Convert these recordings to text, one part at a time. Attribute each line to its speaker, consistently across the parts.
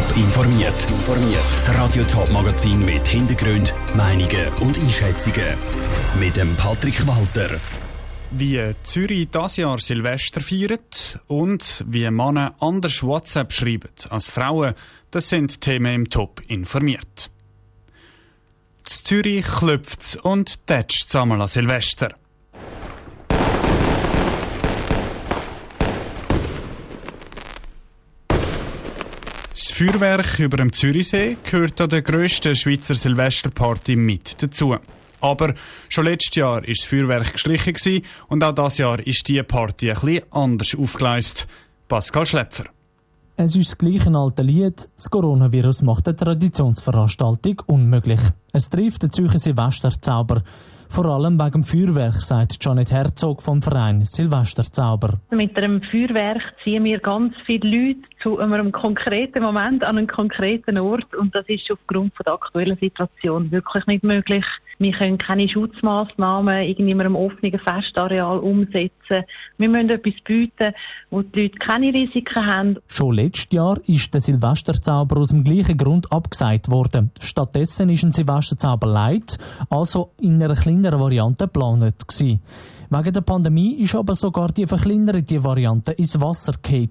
Speaker 1: Top informiert. Das Radio Top Magazin mit Hintergrund, Meinungen und Einschätzungen mit dem Patrick Walter.
Speaker 2: Wie Zürich das Jahr Silvester feiert und wie Männer anders WhatsApp schreiben als Frauen, das sind Themen im Top informiert. Zürich klopft und tätscht zusammen an Silvester. Das Feuerwerk über dem Zürichsee gehört an der grössten Schweizer Silvesterparty mit dazu. Aber schon letztes Jahr war das Feuerwerk gestrichen und auch dieses Jahr ist diese Party bisschen anders aufgeleistet. Pascal Schlepfer.
Speaker 3: Es ist das gleiche alte Lied. Das Coronavirus macht eine Traditionsveranstaltung unmöglich. Es trifft den Zürcher Silvesterzauber. Vor allem wegen dem Feuerwerk, sagt Janet Herzog vom Verein Silvesterzauber.
Speaker 4: Mit einem Feuerwerk ziehen wir ganz viele Leute zu einem konkreten Moment an einen konkreten Ort und das ist aufgrund von der aktuellen Situation wirklich nicht möglich. Wir können keine Schutzmaßnahmen irgendwie in einem offenen Festareal umsetzen. Wir müssen etwas bieten, wo die Leute keine Risiken haben.
Speaker 3: Schon letztes Jahr ist der Silvesterzauber aus dem gleichen Grund abgesagt worden. Stattdessen ist ein Silvesterzauber Light, also in einer kleineren Variante geplant gewesen. Wegen der Pandemie ist aber sogar die verkleinerte Variante ins Wasser gefallen.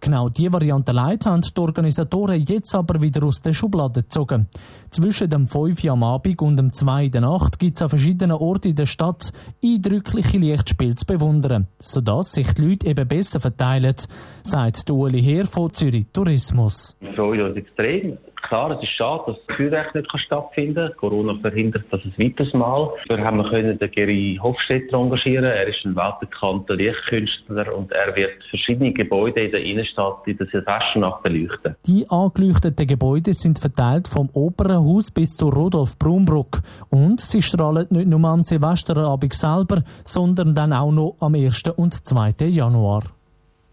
Speaker 3: Genau diese Variante Light die Organisatoren jetzt aber wieder aus der Schublade gezogen. Zwischen dem 5 Uhr am Abend und dem 2 in der Nacht gibt es an verschiedenen Orten in der Stadt eindrückliche Lichtspiele zu bewundern, sodass sich die Leute eben besser verteilen, sagt Ueli Heer von Zürich Tourismus.
Speaker 5: Wir freuen uns extrem. Klar, es ist schade, dass das Feuerwerk nicht stattfinden kann. Corona verhindert das ein weiteres Mal. Wir haben können den Geri Hofstetter engagieren. Er ist ein weltbekannter Lichtkünstler und er wird verschiedene Gebäude in der Innenstadt in der Silvesternacht beleuchten.
Speaker 3: Die angeleuchteten Gebäude sind verteilt vom Opernhaus bis zu Rudolf Brumbrück und sie strahlen nicht nur am Silvesterabend selber, sondern dann auch noch am 1. und 2. Januar.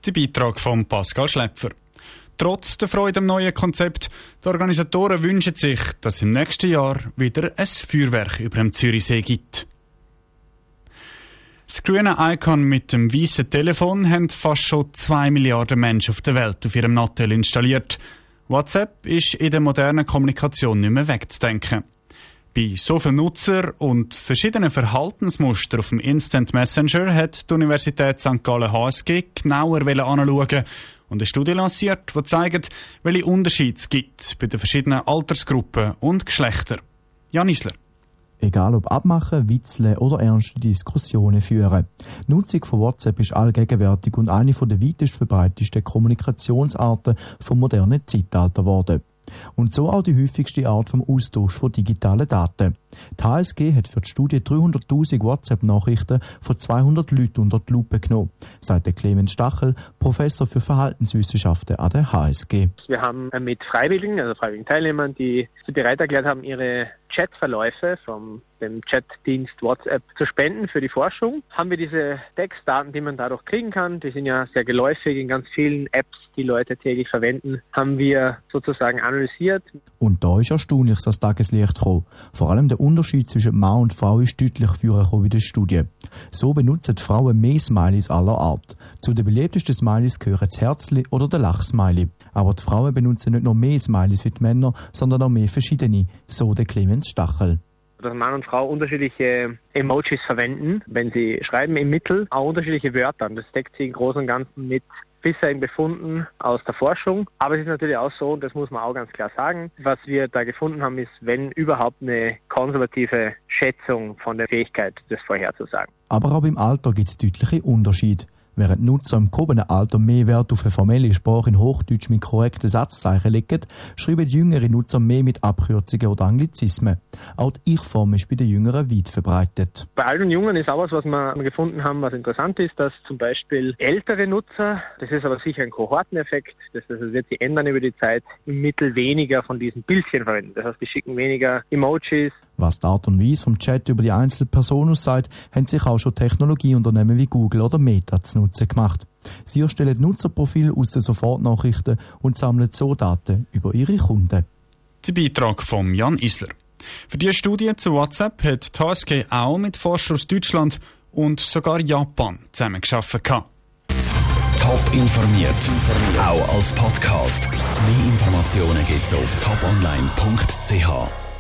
Speaker 2: Der Beitrag von Pascal Schlepfer. Trotz der Freude am neuen Konzept, die Organisatoren wünschen sich, dass im nächsten Jahr wieder ein Feuerwerk über dem Zürichsee gibt. Das grüne Icon mit dem weißen Telefon haben fast schon zwei Milliarden Menschen auf der Welt auf ihrem Nattel installiert. WhatsApp ist in der modernen Kommunikation nicht mehr wegzudenken. Bei so vielen Nutzer und verschiedenen Verhaltensmustern auf dem Instant Messenger hat die Universität St. Gallen HSG genauer anschauen und eine Studie lanciert, die zeigt, welche Unterschiede es gibt bei den verschiedenen Altersgruppen und Geschlechtern. Jan Isler.
Speaker 6: Egal ob abmachen, witzeln oder ernste Diskussionen führen. Nutzung von WhatsApp ist allgegenwärtig und eine der weitest verbreitetsten Kommunikationsarten vom modernen Zeitalter geworden. Und so auch die häufigste Art vom Austausch von digitalen Daten. Die HSG hat für die Studie 300.000 WhatsApp-Nachrichten von 200 Leuten unter die Lupe genommen, sagt der Clemens Stachel, Professor für Verhaltenswissenschaften an der HSG.
Speaker 7: Wir haben mit Freiwilligen, also freiwilligen Teilnehmern, die bereit erklärt haben, ihre Chatverläufe vom dem Chatdienst WhatsApp zu spenden für die Forschung, haben wir diese Textdaten, die man dadurch kriegen kann, die sind ja sehr geläufig in ganz vielen Apps, die Leute täglich verwenden, haben wir sozusagen analysiert.
Speaker 6: Und da ist Erstaunliches ans Tageslicht gekommen. Vor allem der Unterschied zwischen Mann und Frau ist deutlich vorgekommen in der Studie. So benutzen Frauen mehr Smileys aller Art. Zu den beliebtesten Smileys gehören das Herzli oder der Lachsmiley. Aber die Frauen benutzen nicht nur mehr Smileys wie die Männer, sondern auch mehr verschiedene, so der Clemens Stachel
Speaker 7: dass Mann und Frau unterschiedliche Emojis verwenden, wenn sie schreiben im Mittel, auch unterschiedliche Wörter. Das deckt sich im Großen und Ganzen mit bisherigen Befunden aus der Forschung. Aber es ist natürlich auch so, und das muss man auch ganz klar sagen, was wir da gefunden haben, ist, wenn überhaupt eine konservative Schätzung von der Fähigkeit, das vorherzusagen.
Speaker 6: Aber auch im Alter gibt es deutliche Unterschiede. Während Nutzer im gehobenen Alter mehr Wert auf eine formelle Sprache in Hochdeutsch mit korrekten Satzzeichen legen, schreiben jüngere Nutzer mehr mit Abkürzungen oder Anglizismen. Auch die Ich-Form ist bei den Jüngeren weit verbreitet.
Speaker 7: Bei alten Jungen ist auch was, was wir gefunden haben, was interessant ist, dass zum Beispiel ältere Nutzer, das ist aber sicher ein Kohorteneffekt, das wird sich ändern über die Zeit, im Mittel weniger von diesen Bildchen verwenden. Das heißt, die schicken weniger Emojis,
Speaker 6: was die Art und Weise vom Chat über die einzelne Person aussagt, haben sich auch schon Technologieunternehmen wie Google oder Meta zu Nutzen gemacht. Sie erstellen Nutzerprofile aus den Sofortnachrichten und sammeln so Daten über ihre Kunden.
Speaker 2: Der Beitrag von Jan Isler. Für diese Studie zu WhatsApp hat HSG auch mit Forschern aus Deutschland und sogar Japan zusammengearbeitet.
Speaker 1: Top informiert, auch als Podcast. Mehr Informationen Informationen gibt's auf toponline.ch.